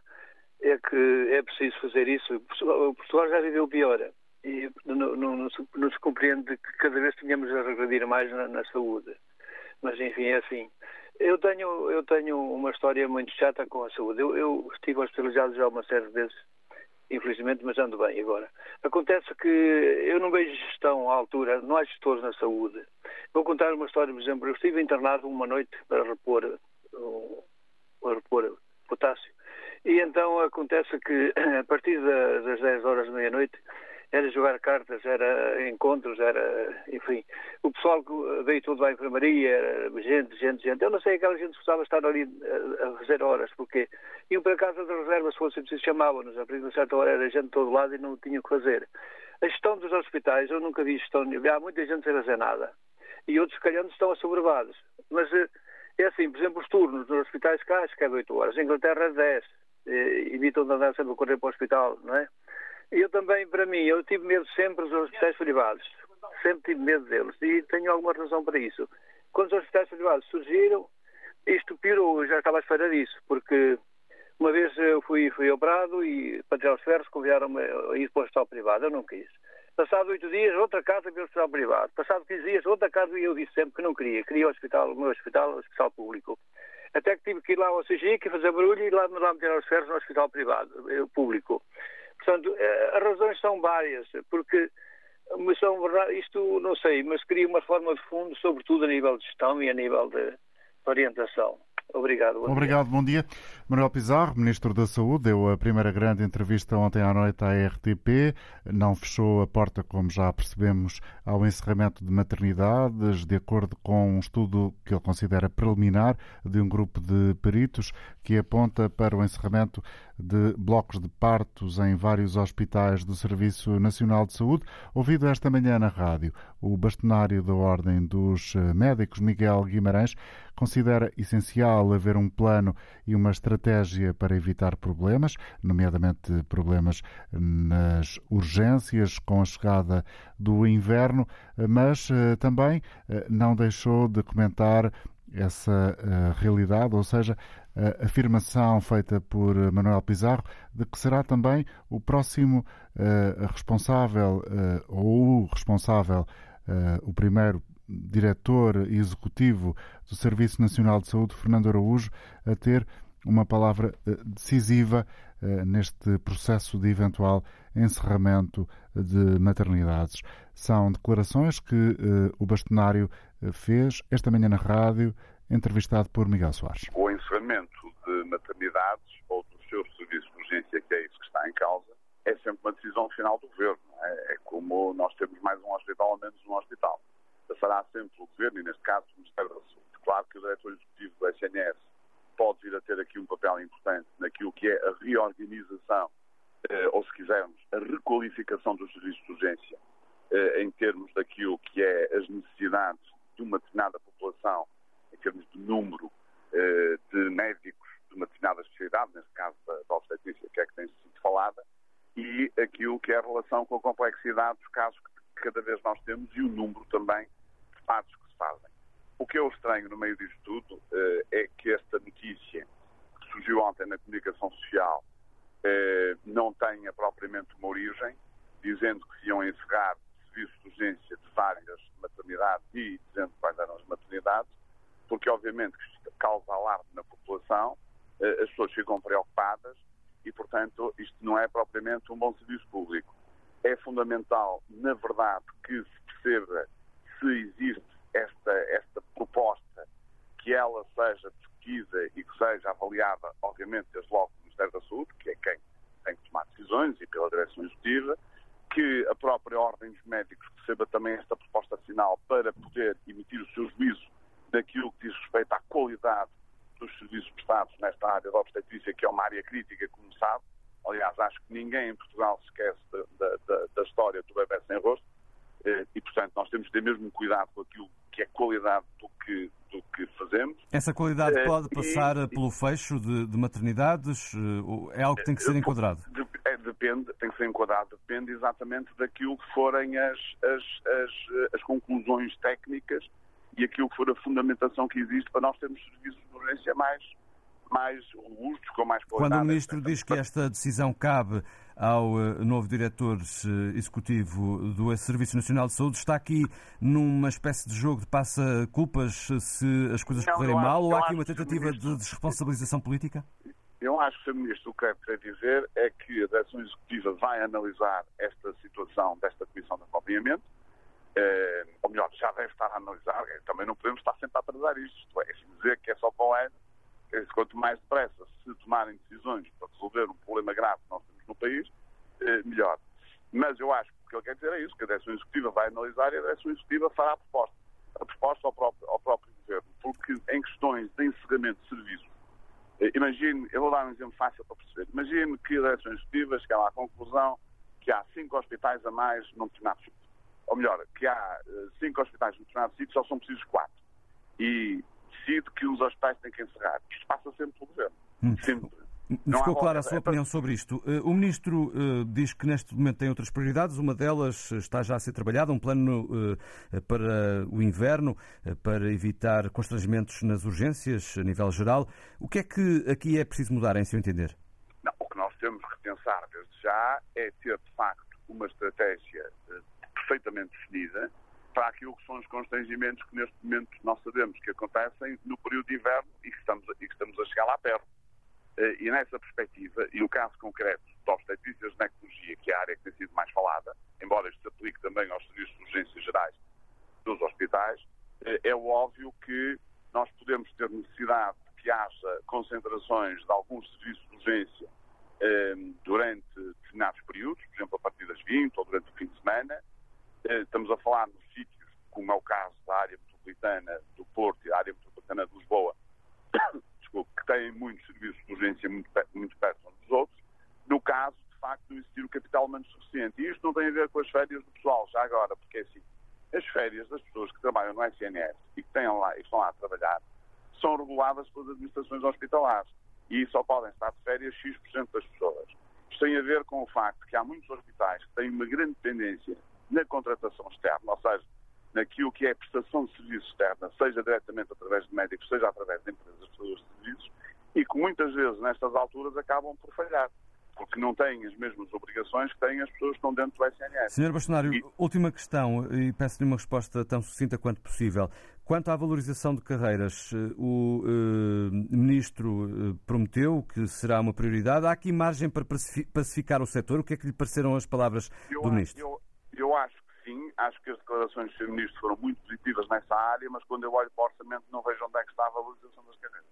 é que é preciso fazer isso. Portugal já viveu pior e não, não, não, se, não se compreende que cada vez tenhamos a regredir mais na, na saúde. Mas enfim, é assim. Eu tenho, eu tenho uma história muito chata com a saúde. Eu, eu estive hospitalizado já uma série de vezes, infelizmente, mas ando bem agora. Acontece que eu não vejo gestão à altura, não há gestores na saúde. Vou contar uma história, por exemplo, eu estive internado uma noite para repor, para repor potássio. E então acontece que a partir das 10 horas da meia-noite era jogar cartas, era encontros, era, enfim, o pessoal veio tudo à enfermaria, era gente, gente, gente. Eu não sei, aquela gente gostava de estar ali a, a fazer horas, porque iam para casa de reserva, se fosse preciso, chamavam-nos. A partir de certa hora era gente de todo lado e não tinha o que fazer. A gestão dos hospitais, eu nunca vi gestão, há muita gente sem fazer nada. E outros, calhando, estão assoberbados. Mas eh, é assim, por exemplo, os turnos nos hospitais cá, acho que é de 8 horas. Em Inglaterra, é 10. Evitam de andar sempre a correr para o hospital, não é? Eu também, para mim, eu tive medo sempre dos hospitais privados. Sempre tive medo deles. E tenho alguma razão para isso. Quando os hospitais privados surgiram, isto piorou. Eu já estava à espera disso, porque uma vez eu fui, fui operado e, para tirar os ferros, convidaram-me a ir para o hospital privado. Eu não quis. Passado oito dias, outra casa para o hospital privado. Passado 15 dias, outra casa e eu disse sempre que não queria. Queria o hospital, o meu hospital, o hospital público. Até que tive que ir lá ao CGI, fazer barulho e lá, lá meter os ferros no hospital privado, público. Portanto, eh, as razões são várias, porque são verdade, isto não sei, mas queria uma forma de fundo, sobretudo a nível de gestão e a nível de orientação. Obrigado. Bom Obrigado, dia. bom dia. Manuel Pizarro, Ministro da Saúde, deu a primeira grande entrevista ontem à noite à RTP. Não fechou a porta, como já percebemos, ao encerramento de maternidades, de acordo com um estudo que ele considera preliminar de um grupo de peritos que aponta para o encerramento de blocos de partos em vários hospitais do Serviço Nacional de Saúde. Ouvido esta manhã na rádio, o bastonário da Ordem dos Médicos, Miguel Guimarães, considera essencial haver um plano e uma estratégia para evitar problemas, nomeadamente problemas nas urgências com a chegada do inverno, mas eh, também eh, não deixou de comentar essa realidade, ou seja, a afirmação feita por Manuel Pizarro de que será também o próximo uh, responsável uh, ou o responsável, o primeiro diretor executivo do Serviço Nacional de Saúde, Fernando Araújo, a ter uma palavra decisiva neste processo de eventual encerramento de maternidades. São declarações que o bastonário fez esta manhã na rádio, entrevistado por Miguel Soares. O encerramento de maternidades ou dos seus serviços de urgência, que é isso que está em causa, é sempre uma decisão final do governo. É, é como nós temos mais um hospital ou menos um hospital. Passará sempre o governo, e neste caso o Ministério da Saúde. Claro que o diretor executivo do SNS pode vir a ter aqui um papel importante naquilo que é a reorganização, eh, ou se quisermos, a requalificação dos serviços de urgência, eh, em termos daquilo que é as necessidades de uma determinada população, em termos de número eh, de médicos de uma determinada especialidade, neste caso da, da obstetrícia, que é que tem sido falada, e aquilo que é a relação com a complexidade dos casos que cada vez nós temos e o número também passos que se fazem. O que eu estranho no meio disto tudo é que esta notícia que surgiu ontem na comunicação social não tenha propriamente uma origem, dizendo que se iam encerrar serviços de urgência de várias maternidades e dizendo quais eram as maternidades, porque obviamente causa alarme na população, as pessoas ficam preocupadas e, portanto, isto não é propriamente um bom serviço público. É fundamental, na verdade, que se perceba se existe esta, esta proposta, que ela seja pesquisa e que seja avaliada, obviamente, desde logo pelo Ministério da Saúde, que é quem tem que tomar decisões, e pela Direção Executiva, que a própria Ordem dos Médicos perceba também esta proposta final para poder emitir o seu juízo daquilo que diz respeito à qualidade dos serviços prestados nesta área da obstetrícia, que é uma área crítica, como sabe. Aliás, acho que ninguém em Portugal se esquece da, da, da história do bebê sem rosto eh, e, portanto, nós temos de ter mesmo cuidado com aquilo que é qualidade do que, do que fazemos. Essa qualidade eh, pode passar e, pelo fecho de, de, maternidades? Eh, é algo que tem que ser enquadrado? É, depende, tem que ser enquadrado, depende exatamente daquilo que forem as, as, as, as conclusões técnicas e aquilo que for a fundamentação que existe para nós termos serviços de urgência mais, mais robustos, com mais qualidade. Quando o Ministro diz que esta decisão cabe ao eh, novo diretor eh, executivo do Serviço Nacional de Saúde, está aqui numa espécie de jogo de passa-culpas se as coisas não, correrem não mal ou há aqui uma tentativa de desresponsabilização política? Eu acho que, Sr. Ministro, o que quero dizer é que a Direção Executiva vai analisar esta situação desta Comissão de Acompanhamento eh, ou melhor, já deve estar a analisar, eh, também não podemos estar sempre a atrasar isto, é dizer que é só para o ano, é, quanto mais depressa se tomarem decisões para resolver um problema grave que nós temos no país, eh, melhor. Mas eu acho que o que ele quer dizer é isso, que a Direção Executiva vai analisar e a Direção Executiva fará a proposta. A proposta ao próprio, ao próprio Governo, porque em questões de encerramento de serviços, eh, imagine, eu vou dar um exemplo fácil para perceber, imagine que a Direção Executiva chega à conclusão que há cinco hospitais a mais num determinado ou melhor, que há eh, cinco hospitais no determinado sítio, só são precisos quatro. E decide que os hospitais têm que encerrar. Isto passa sempre pelo governo. Hum. Sempre. Não Ficou clara a sua opinião sobre isto. Eh, o Ministro uh, diz que neste momento tem outras prioridades. Uma delas está já a ser trabalhada, um plano para o inverno, para evitar constrangimentos nas urgências a nível geral. O que é que aqui é preciso mudar, em seu entender? Não, o que nós temos que pensar desde já é ter, de facto, uma estratégia perfeitamente definida para aquilo que são os constrangimentos que neste momento nós sabemos que acontecem no período de inverno e que estamos, e que estamos a chegar lá perto. Eh, e nessa perspectiva, e o caso concreto da obstetrícia e ginecologia, que é a área que tem sido mais falada, embora isto se aplique também aos serviços de urgências gerais dos hospitais, eh, é óbvio que nós podemos ter necessidade de que haja concentrações de alguns serviços de urgência eh, durante determinados períodos, por exemplo, a partir das 20 ou durante o fim de semana, estamos a falar nos sítios, como é o caso da área metropolitana do Porto e da área metropolitana de Lisboa, desculpe, que têm muitos serviços de urgência muito, muito perto uns dos outros, no caso, de facto, não existir o capital humano suficiente. E isto não tem a ver com as férias do pessoal, já agora, porque é assim, as férias das pessoas que trabalham no SNS e que têm lá, e estão lá a trabalhar são reguladas pelas administrações hospitalares e só podem estar de férias X% das pessoas. Isto tem a ver com o facto que há muitos hospitais que têm uma grande tendência na contratação externa, ou seja, naquilo que é prestação de serviço externa, seja diretamente através de médicos, seja através de empresas prestadoras de serviços, e que muitas vezes, nestas alturas, acabam por falhar porque não têm as mesmas obrigações que têm as pessoas que estão dentro do SNS. Senhor Bastonário, e... última questão, e peço-lhe uma resposta tão sucinta quanto possível. Quanto à valorização de carreiras, eh, o uh, Ministro uh, prometeu que será uma prioridade. Há aqui margem para pacificar o setor? O que é que lhe pareceram as palavras eu, do Ministro? Eu, eu acho que sim, acho que as declarações do Sr. Ministro foram muito positivas nessa área, mas quando eu olho para o orçamento não vejo onde é que está a valorização das carreiras.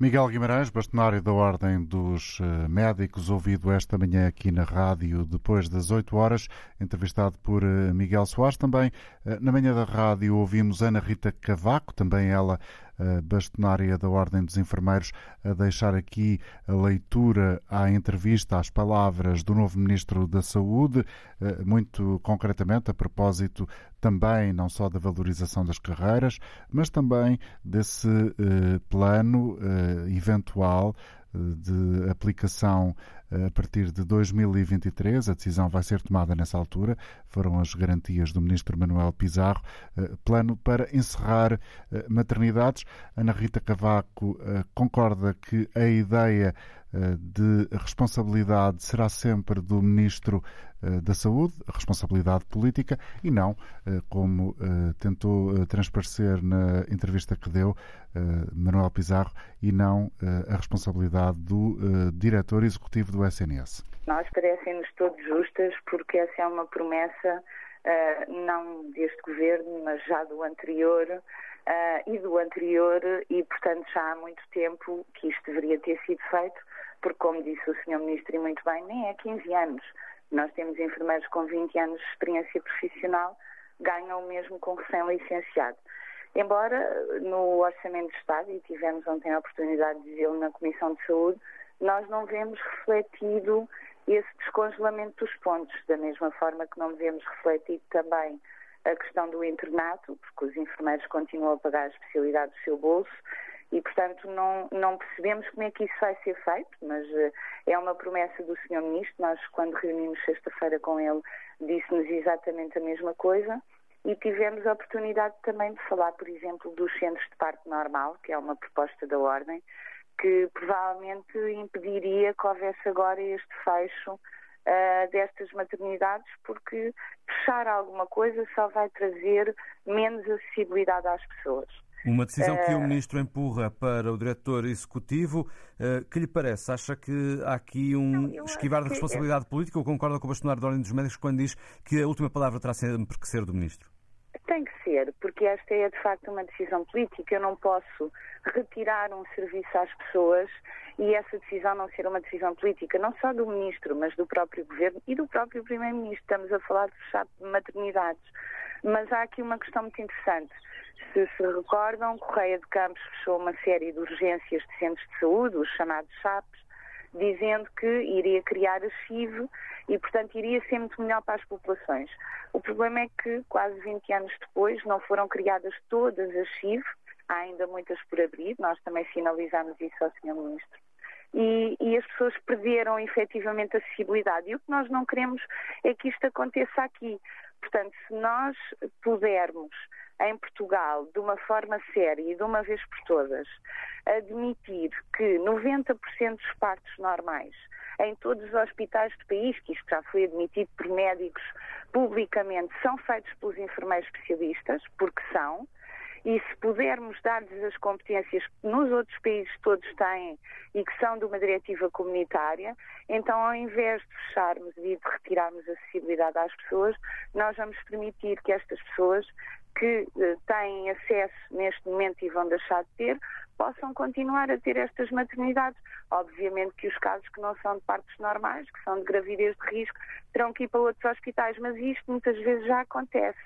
Miguel Guimarães, bastonário da Ordem dos eh, Médicos, ouvido esta manhã aqui na rádio depois das 8 horas, entrevistado por eh, Miguel Soares. Também eh, na manhã da rádio ouvimos Ana Rita Cavaco, também ela bastonária da Ordem dos Enfermeiros, a deixar aqui a leitura à entrevista, às palavras do novo Ministro da Saúde, eh, muito concretamente a propósito também não só da valorização das carreiras, mas também desse eh, plano eh, eventual de aplicação a partir de 2023. A decisão vai ser tomada nessa altura. Foram as garantias do ministro Manuel Pizarro. Plano para encerrar maternidades. Ana Rita Cavaco concorda que a ideia de responsabilidade será sempre do Ministro eh, da Saúde, responsabilidade política, e não, eh, como eh, tentou transparecer na entrevista que deu Manuel Pizarro, e não a responsabilidade do diretor executivo do SNS. Nós parecem-nos todos justas porque essa é uma promessa não deste governo, mas já do anterior, e do anterior, e portanto já há muito tempo que isto deveria ter sido feito, porque, como disse o Sr. Ministro e muito bem, nem é 15 anos. Nós temos enfermeiros com 20 anos de experiência profissional, ganham o mesmo com recém-licenciado. Embora no Orçamento de Estado, e tivemos ontem a oportunidade de dizê-lo na Comissão de Saúde, nós não vemos refletido esse descongelamento dos pontos, da mesma forma que não vemos refletido também a questão do internato, porque os enfermeiros continuam a pagar a especialidade do seu bolso e, portanto, não, não percebemos como é que isso vai ser feito, mas uh, é uma promessa do Sr. Ministro. Nós, quando reunimos sexta-feira com ele, disse-nos exatamente a mesma coisa e tivemos a oportunidade também de falar, por exemplo, dos centros de parto normal, que é uma proposta da Ordem, que provavelmente impediria que houvesse agora este fecho uh, destas maternidades, porque fechar alguma coisa só vai trazer menos acessibilidade às pessoas. Uma decisão que o eh, Ministro empurra para o Diretor Executivo. Eh, que lhe parece? Acha que há aqui um não, esquivar de responsabilidade que... política ou concorda com o bastonário da Ordem dos Médicos quando diz que a última palavra terá sempre que ser do Ministro? Tem que ser, porque esta é de facto uma decisão política. Eu não posso retirar um serviço às pessoas e essa decisão não ser uma decisão política, não só do Ministro, mas do próprio Governo e do próprio Primeiro-Ministro. Estamos a falar de fechar maternidades. Mas há aqui uma questão muito interessante. Se se recordam, Correia de Campos fechou uma série de urgências de centros de saúde, os chamados CHAPs, dizendo que iria criar a CIV e, portanto, iria ser muito melhor para as populações. O problema é que, quase 20 anos depois, não foram criadas todas as CIV, há ainda muitas por abrir, nós também sinalizamos isso ao Sr. Ministro. E, e, as pessoas perderam efetivamente acessibilidade. E o que nós não queremos é que isto aconteça aqui. Portanto, se nós pudermos em Portugal, de uma forma séria e de uma vez por todas, admitir que 90% dos partos normais em todos os hospitais do país, que isto já foi admitido por médicos publicamente, são feitos pelos enfermeiros especialistas, porque são, e se pudermos dar-lhes as competências que nos outros países todos têm e que são de uma diretiva comunitária, então ao invés de fecharmos e de retirarmos acessibilidade às pessoas, nós vamos permitir que estas pessoas que eh, têm acesso neste momento e vão deixar de ter, possam continuar a ter estas maternidades. Obviamente que os casos que não são de partos normais, que são de gravidez de risco, terão que ir para outros hospitais, mas isto muitas vezes já acontece.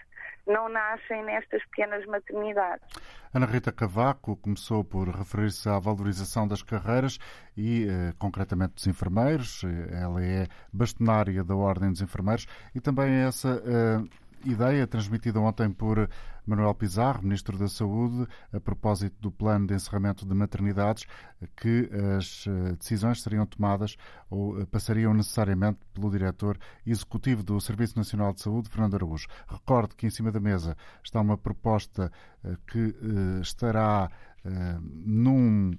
Não nascem nestas pequenas maternidades. Ana Rita Cavaco começou por referir-se à valorização das carreiras e, eh, concretamente, dos enfermeiros. Ela é bastonária da Ordem dos Enfermeiros e também essa eh, ideia transmitida ontem por Manuel Pizarro, Ministro da Saúde, a propósito do plano de encerramento de maternidades, que as eh, decisões seriam tomadas ou eh, passariam necessariamente pelo diretor executivo do Serviço Nacional de Saúde, Fernando Araújo. Recordo que em cima da mesa está uma proposta eh, que estará num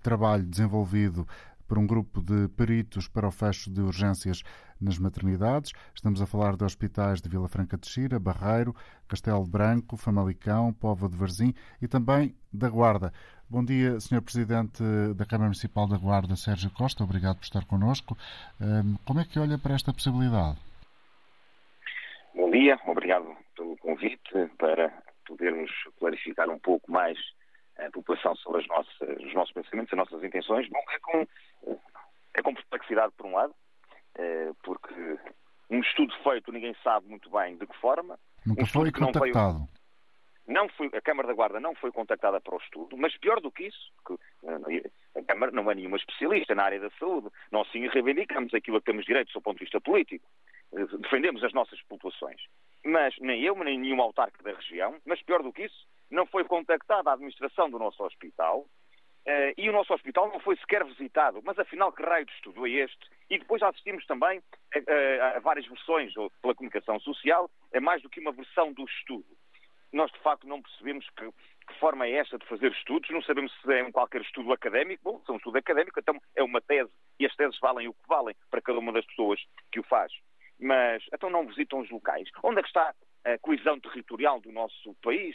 trabalho desenvolvido por um grupo de peritos para o fecho de urgências nas maternidades. Estamos a falar de hospitais de Vila Franca de Xira, Barreiro, Castelo Branco, Famalicão, Povo de Varzim e também da Guarda. Bom dia, Sr. Presidente da Câmara Municipal da Guarda, Sérgio Costa. Obrigado por estar connosco. Como é que olha para esta possibilidade? Bom dia, obrigado pelo convite para podermos clarificar um pouco mais a população sobre as nossas, os nossos pensamentos, as nossas intenções. Bom, é com, é com perplexidade, por um lado, eh, porque um estudo feito ninguém sabe muito bem de que forma. Nunca um foi contactado. Não, não foi, a Câmara da Guarda não foi contactada para o estudo, mas pior do que isso, que eh, a Câmara não é nenhuma especialista na área da saúde. Nós sim reivindicamos aquilo a que temos direito do ponto de vista político. Eh, defendemos as nossas populações. Mas nem eu, nem nenhum autarca da região, mas pior do que isso, não foi contactada a administração do nosso hospital Uh, e o nosso hospital não foi sequer visitado. Mas afinal, que raio de estudo é este? E depois assistimos também a, a, a várias versões pela comunicação social, é mais do que uma versão do estudo. Nós, de facto, não percebemos que, que, forma é esta de fazer estudos, não sabemos se é um qualquer estudo académico. Bom, se é um estudo académico, então é uma tese, e as teses valem o que valem para cada uma das pessoas que o faz. Mas, então não visitam os locais. Onde é que está a coesão territorial do nosso país?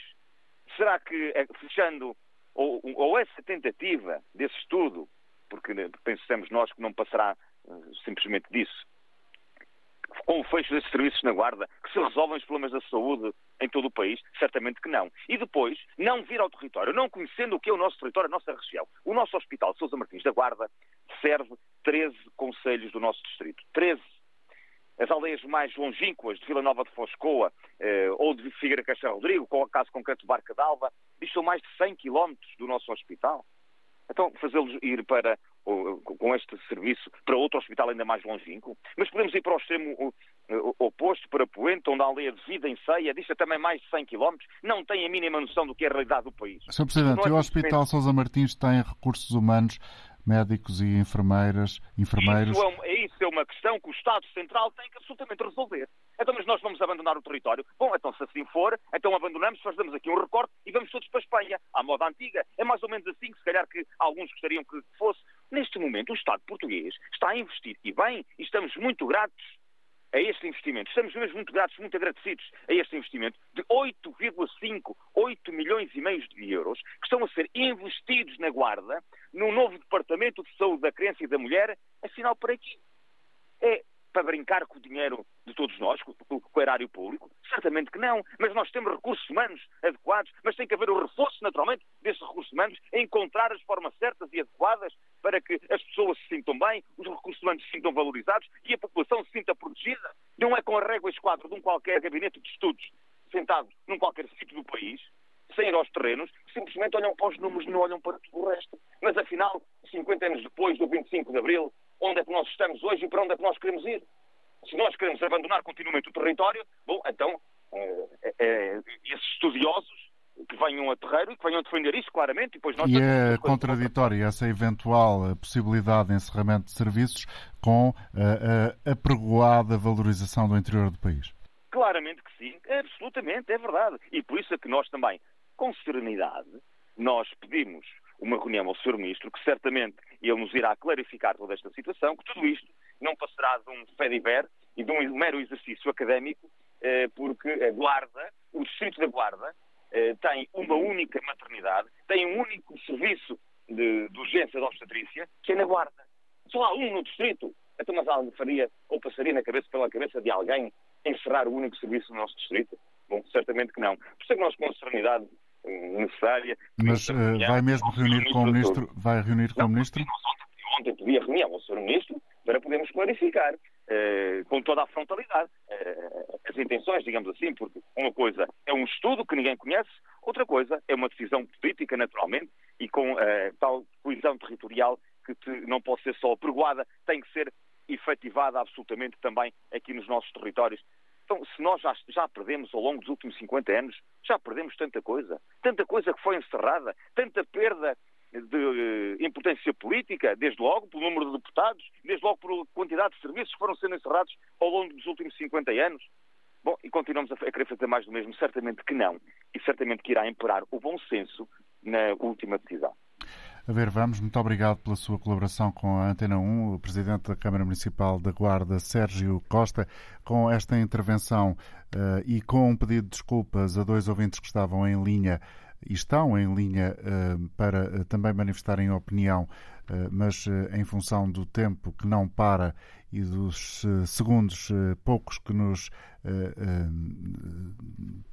Será que, eh, fechando ou, ou essa tentativa desse estudo, porque pensamos nós que não passará uh, simplesmente disso, com o fecho desses serviços na Guarda, que se resolvem os problemas da saúde em todo o país? Certamente que não. E depois, não vir ao território, não conhecendo o que é o nosso território, a nossa região. O nosso Hospital Sousa Martins da Guarda serve 13 conselhos do nosso distrito. 13 as aldeias mais longínquas de Vila Nova de Foscoa eh, ou de Figueira Caixa Rodrigo, com o caso concreto de Barca d'Alva, são mais de 100 quilómetros do nosso hospital. Então, fazê-los ir para, com este serviço para outro hospital ainda mais longínquo. Mas podemos ir para o extremo oposto, para Poente, onde a aldeia de vida em ceia, dista também mais de 100 km, não tem a mínima noção do que é a realidade do país. Sr. Presidente, é o Hospital Sousa Martins tem recursos humanos médicos e enfermeiras, enfermeiros. Isso é, isso é, uma questão que o Estado Central tem que absolutamente resolver. Então, mas nós vamos abandonar o território. Bom, então se assim for, então abandonamos, fazemos aqui um recorte e vamos todos para a Espanha, à moda antiga. É mais ou menos assim que se calhar que alguns gostariam que fosse. Neste momento, o Estado português está a investir, e bem, e estamos muito gratos a este investimento. Estamos mesmo muito gratos, muito agradecidos a este investimento de 8,5, 8 milhões e meio de euros que estão a ser investidos na Guarda, num novo Departamento de Saúde da Criança e da Mulher, afinal para aqui. É para brincar com o dinheiro de todos nós, com, o erário público? Certamente que não. Mas nós temos recursos humanos adequados, mas tem que haver o reforço, naturalmente, desses recursos humanos, encontrar as formas certas e adequadas para que as pessoas se sintam bem, os recursos humanos se sintam valorizados e a população se sinta protegida. Não é com a régua esquadra de um qualquer gabinete de estudos sentado num qualquer sítio do país, sem ir aos terrenos, simplesmente olham para os números e não olham para tudo o resto. Mas afinal, 50 anos depois do 25 de Abril, onde é que nós estamos hoje e para onde é que nós queremos ir? Se nós queremos abandonar continuamente o território, bom, então, é, é, esses estudiosos que venham a terreiro e que venham defender isso claramente. E, depois nós e é contraditória essa eventual possibilidade de encerramento de serviços com a, a apregoada valorização do interior do país? Claramente que sim, absolutamente, é verdade. E por isso é que nós também, com serenidade, nós pedimos uma reunião ao Sr. Ministro, que certamente ele nos irá clarificar toda esta situação, que tudo isto não passará de um fediver e de um mero exercício académico, eh, porque a Guarda, o Distrito da Guarda, eh, tem uma única maternidade, tem um único serviço de, de urgência de obstetrícia, que é na Guarda. Só há um no Distrito. Então, mas algo faria ou passaria na cabeça, pela cabeça de alguém encerrar o único serviço no nosso Distrito? Bom, certamente que não. Por isso é que nós, com serenidade, necessária. Mas uh, vai mesmo reunir com o Ministro? Vai reunir com o Ministro? Ontem, pedi a reunião ao Sr. Ministro para podermos clarificar uh, com toda a frontalidade uh, as intenções, digamos assim, porque uma coisa é um estudo que ninguém conhece, outra coisa é uma decisão política, naturalmente, e com tal coesão territorial que não pode ser só apregoada, tem que ser efetivada absolutamente também aqui nos nossos territórios então, se nós já, já perdemos ao longo dos últimos 50 anos, já perdemos tanta coisa, tanta coisa que foi encerrada, tanta perda de uh, importância política, desde logo pelo número de deputados, desde logo pela quantidade de serviços que foram sendo encerrados ao longo dos últimos 50 anos. Bom, e continuamos a, a querer fazer mais do mesmo? Certamente que não. E certamente que irá imperar o bom senso na última decisão. A ver, vamos. Muito obrigado pela sua colaboração com a Antena 1, o Presidente da Câmara Municipal da Guarda, Sérgio Costa, com esta intervenção uh, e com um pedido de desculpas a dois ouvintes que estavam em linha e estão em linha uh, para uh, também manifestarem opinião, mas em função do tempo que não para e dos segundos poucos que nos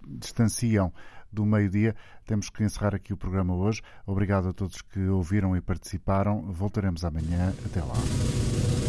distanciam do meio-dia. Temos que encerrar aqui o programa hoje. Obrigado a todos que ouviram e participaram. Voltaremos amanhã. Até lá.